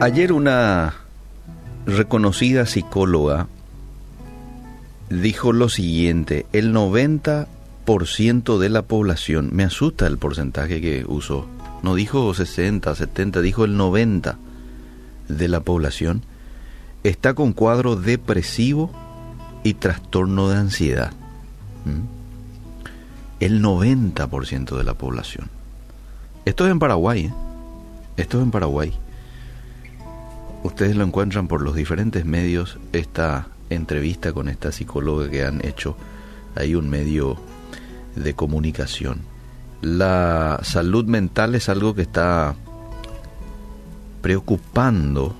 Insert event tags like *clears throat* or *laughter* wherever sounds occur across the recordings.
Ayer una reconocida psicóloga dijo lo siguiente, el 90% de la población, me asusta el porcentaje que usó, no dijo 60, 70, dijo el 90% de la población está con cuadro depresivo y trastorno de ansiedad. El 90% de la población. Esto es en Paraguay, ¿eh? Esto es en Paraguay. Ustedes lo encuentran por los diferentes medios, esta entrevista con esta psicóloga que han hecho. Hay un medio de comunicación. La salud mental es algo que está preocupando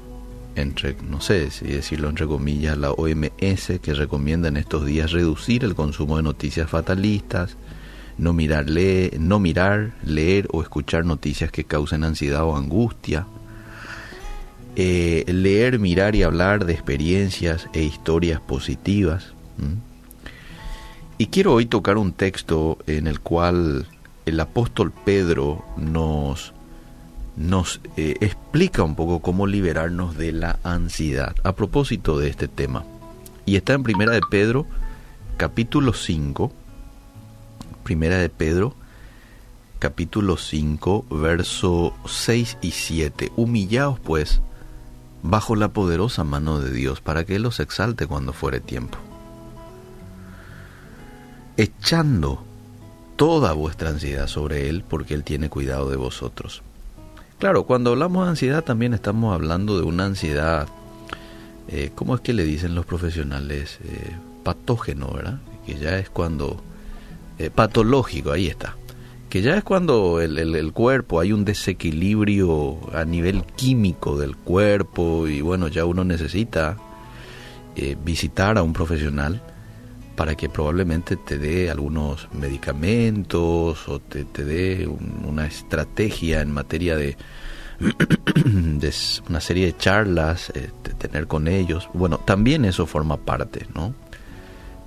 entre, no sé si decirlo entre comillas, la OMS que recomienda en estos días reducir el consumo de noticias fatalistas, no mirar, no mirar, leer o escuchar noticias que causen ansiedad o angustia, eh, leer, mirar y hablar de experiencias e historias positivas. Y quiero hoy tocar un texto en el cual el apóstol Pedro nos, nos eh, explica un poco cómo liberarnos de la ansiedad a propósito de este tema. Y está en Primera de Pedro, capítulo 5. Primera de Pedro, capítulo 5, verso 6 y 7. Humillaos pues bajo la poderosa mano de Dios para que Él los exalte cuando fuere tiempo. Echando toda vuestra ansiedad sobre Él porque Él tiene cuidado de vosotros. Claro, cuando hablamos de ansiedad también estamos hablando de una ansiedad, eh, ¿cómo es que le dicen los profesionales? Eh, patógeno, ¿verdad? Que ya es cuando... Eh, patológico, ahí está que ya es cuando el, el, cuerpo hay un desequilibrio a nivel químico del cuerpo y bueno, ya uno necesita eh, visitar a un profesional para que probablemente te dé algunos medicamentos o te, te dé una estrategia en materia de, *clears throat* una serie de charlas, eh, tener con ellos. Bueno, también eso forma parte, ¿no?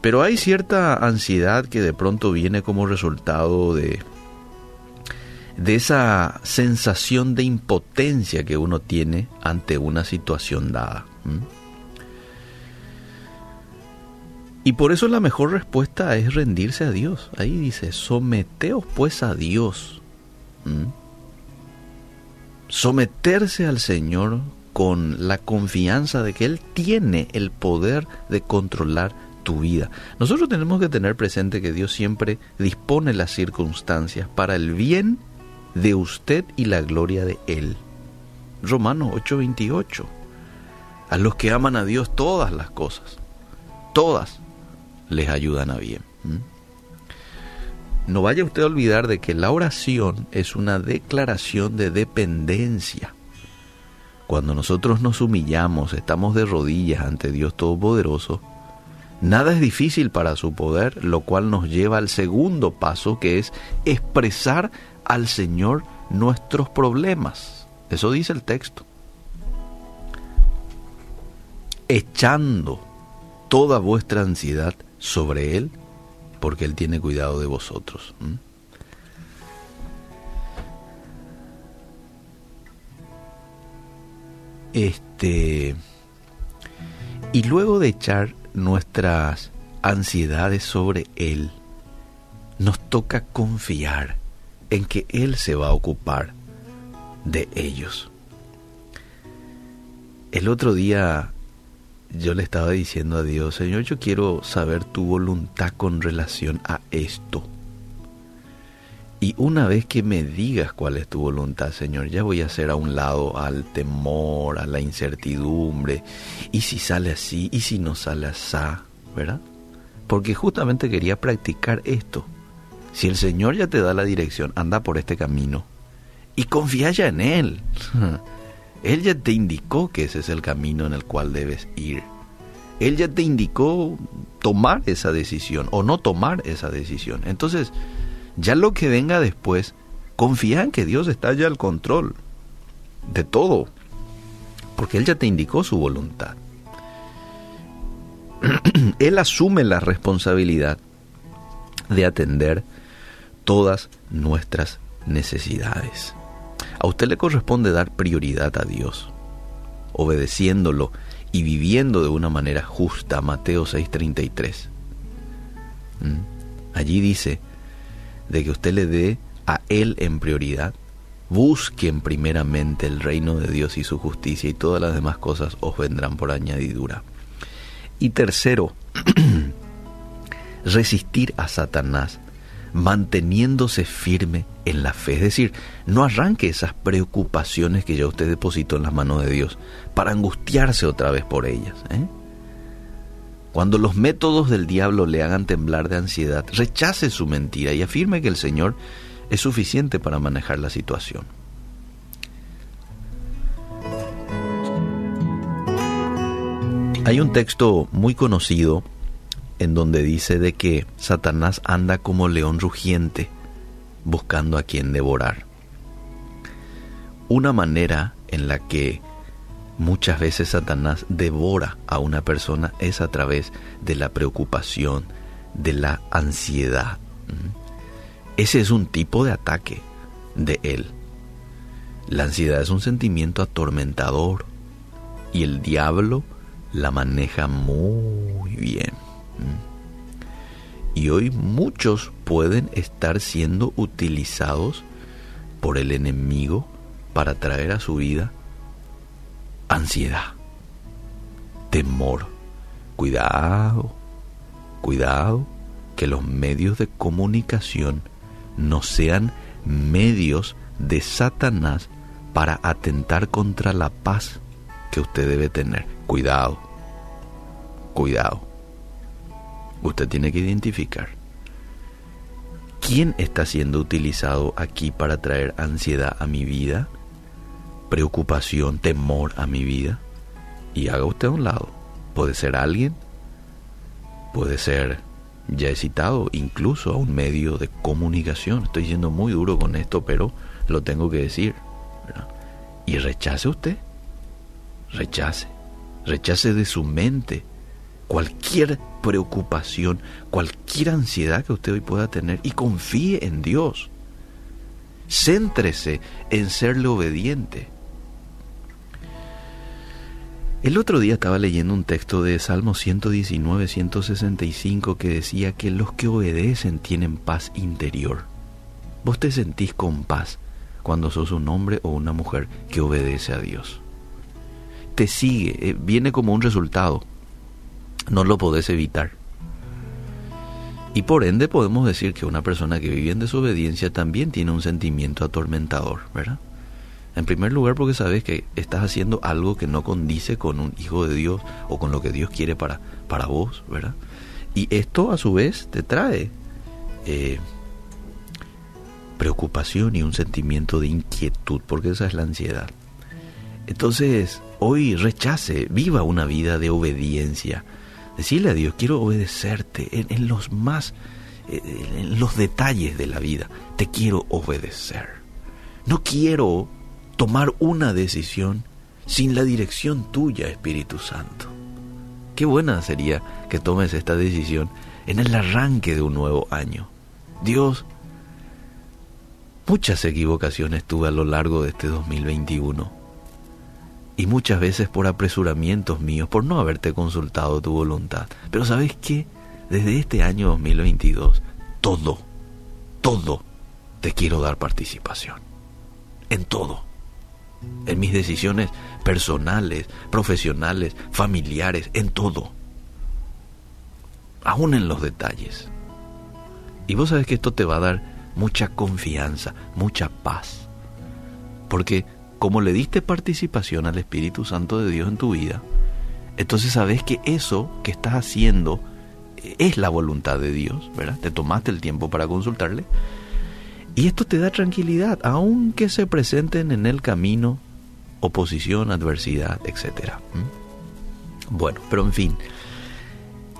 Pero hay cierta ansiedad que de pronto viene como resultado de, de esa sensación de impotencia que uno tiene ante una situación dada. Y por eso la mejor respuesta es rendirse a Dios. Ahí dice, someteos pues a Dios. Someterse al Señor con la confianza de que Él tiene el poder de controlar tu vida. Nosotros tenemos que tener presente que Dios siempre dispone las circunstancias para el bien de usted y la gloria de Él. Romanos 8:28. A los que aman a Dios todas las cosas, todas les ayudan a bien. No vaya usted a olvidar de que la oración es una declaración de dependencia. Cuando nosotros nos humillamos, estamos de rodillas ante Dios Todopoderoso, nada es difícil para su poder, lo cual nos lleva al segundo paso que es expresar al Señor nuestros problemas. Eso dice el texto. Echando toda vuestra ansiedad sobre Él, porque Él tiene cuidado de vosotros. Este. Y luego de echar nuestras ansiedades sobre Él, nos toca confiar en que Él se va a ocupar de ellos. El otro día yo le estaba diciendo a Dios, Señor, yo quiero saber tu voluntad con relación a esto. Y una vez que me digas cuál es tu voluntad, Señor, ya voy a hacer a un lado al temor, a la incertidumbre. Y si sale así, y si no sale así, ¿verdad? Porque justamente quería practicar esto. Si el Señor ya te da la dirección, anda por este camino y confía ya en Él. *laughs* Él ya te indicó que ese es el camino en el cual debes ir. Él ya te indicó tomar esa decisión o no tomar esa decisión. Entonces, ya lo que venga después, confía en que Dios está ya al control de todo. Porque Él ya te indicó su voluntad. *clears throat* Él asume la responsabilidad de atender todas nuestras necesidades. A usted le corresponde dar prioridad a Dios. obedeciéndolo y viviendo de una manera justa. Mateo 6:33. ¿Mm? Allí dice de que usted le dé a Él en prioridad. Busquen primeramente el reino de Dios y su justicia y todas las demás cosas os vendrán por añadidura. Y tercero, *clears throat* resistir a Satanás manteniéndose firme en la fe. Es decir, no arranque esas preocupaciones que ya usted depositó en las manos de Dios para angustiarse otra vez por ellas. ¿eh? Cuando los métodos del diablo le hagan temblar de ansiedad, rechace su mentira y afirme que el Señor es suficiente para manejar la situación. Hay un texto muy conocido en donde dice de que Satanás anda como león rugiente buscando a quien devorar. Una manera en la que muchas veces Satanás devora a una persona es a través de la preocupación, de la ansiedad. Ese es un tipo de ataque de él. La ansiedad es un sentimiento atormentador y el diablo la maneja muy bien. Y hoy muchos pueden estar siendo utilizados por el enemigo para traer a su vida ansiedad, temor. Cuidado, cuidado, que los medios de comunicación no sean medios de Satanás para atentar contra la paz que usted debe tener. Cuidado, cuidado usted tiene que identificar quién está siendo utilizado aquí para traer ansiedad a mi vida, preocupación, temor a mi vida, y haga usted a un lado. Puede ser alguien, puede ser, ya he citado, incluso a un medio de comunicación. Estoy siendo muy duro con esto, pero lo tengo que decir. Y rechace usted, rechace, rechace de su mente cualquier preocupación, cualquier ansiedad que usted hoy pueda tener y confíe en Dios. Céntrese en serle obediente. El otro día estaba leyendo un texto de Salmo 119, 165 que decía que los que obedecen tienen paz interior. Vos te sentís con paz cuando sos un hombre o una mujer que obedece a Dios. Te sigue, eh, viene como un resultado no lo podés evitar. Y por ende podemos decir que una persona que vive en desobediencia también tiene un sentimiento atormentador, ¿verdad? En primer lugar porque sabes que estás haciendo algo que no condice con un hijo de Dios o con lo que Dios quiere para, para vos, ¿verdad? Y esto a su vez te trae eh, preocupación y un sentimiento de inquietud, porque esa es la ansiedad. Entonces, hoy rechace, viva una vida de obediencia Decirle a Dios, quiero obedecerte en, los más, eh, en los detalles de la vida. Te quiero obedecer. No quiero tomar una decisión sin la dirección tuya, Espíritu Santo. Qué buena sería que tomes esta decisión en el arranque de un nuevo año. Dios, muchas equivocaciones tuve a lo largo de este 2021 y muchas veces por apresuramientos míos, por no haberte consultado tu voluntad. Pero ¿sabes qué? Desde este año 2022, todo, todo te quiero dar participación. En todo. En mis decisiones personales, profesionales, familiares, en todo. Aún en los detalles. Y vos sabes que esto te va a dar mucha confianza, mucha paz. Porque como le diste participación al Espíritu Santo de Dios en tu vida, entonces sabes que eso que estás haciendo es la voluntad de Dios, ¿verdad? Te tomaste el tiempo para consultarle. Y esto te da tranquilidad, aunque se presenten en el camino oposición, adversidad, etc. Bueno, pero en fin,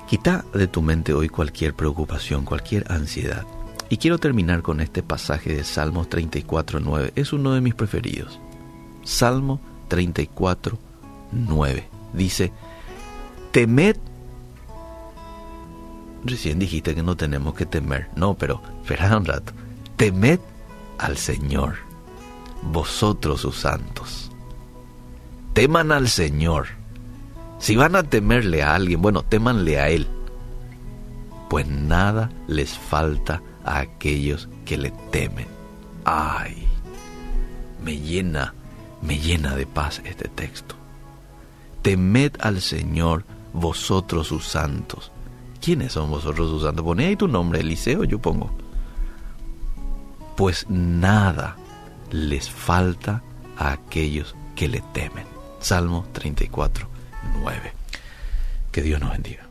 quita de tu mente hoy cualquier preocupación, cualquier ansiedad. Y quiero terminar con este pasaje de Salmos 34.9. Es uno de mis preferidos. Salmo 34, 9. Dice, temed. Recién dijiste que no tenemos que temer. No, pero espera un rato. Temed al Señor, vosotros sus santos. teman al Señor. Si van a temerle a alguien, bueno, temanle a Él. Pues nada les falta a aquellos que le temen. Ay, me llena, me llena de paz este texto. Temed al Señor vosotros sus santos. ¿Quiénes son vosotros sus santos? Poné ahí tu nombre, Eliseo, yo pongo. Pues nada les falta a aquellos que le temen. Salmo 34, 9. Que Dios nos bendiga.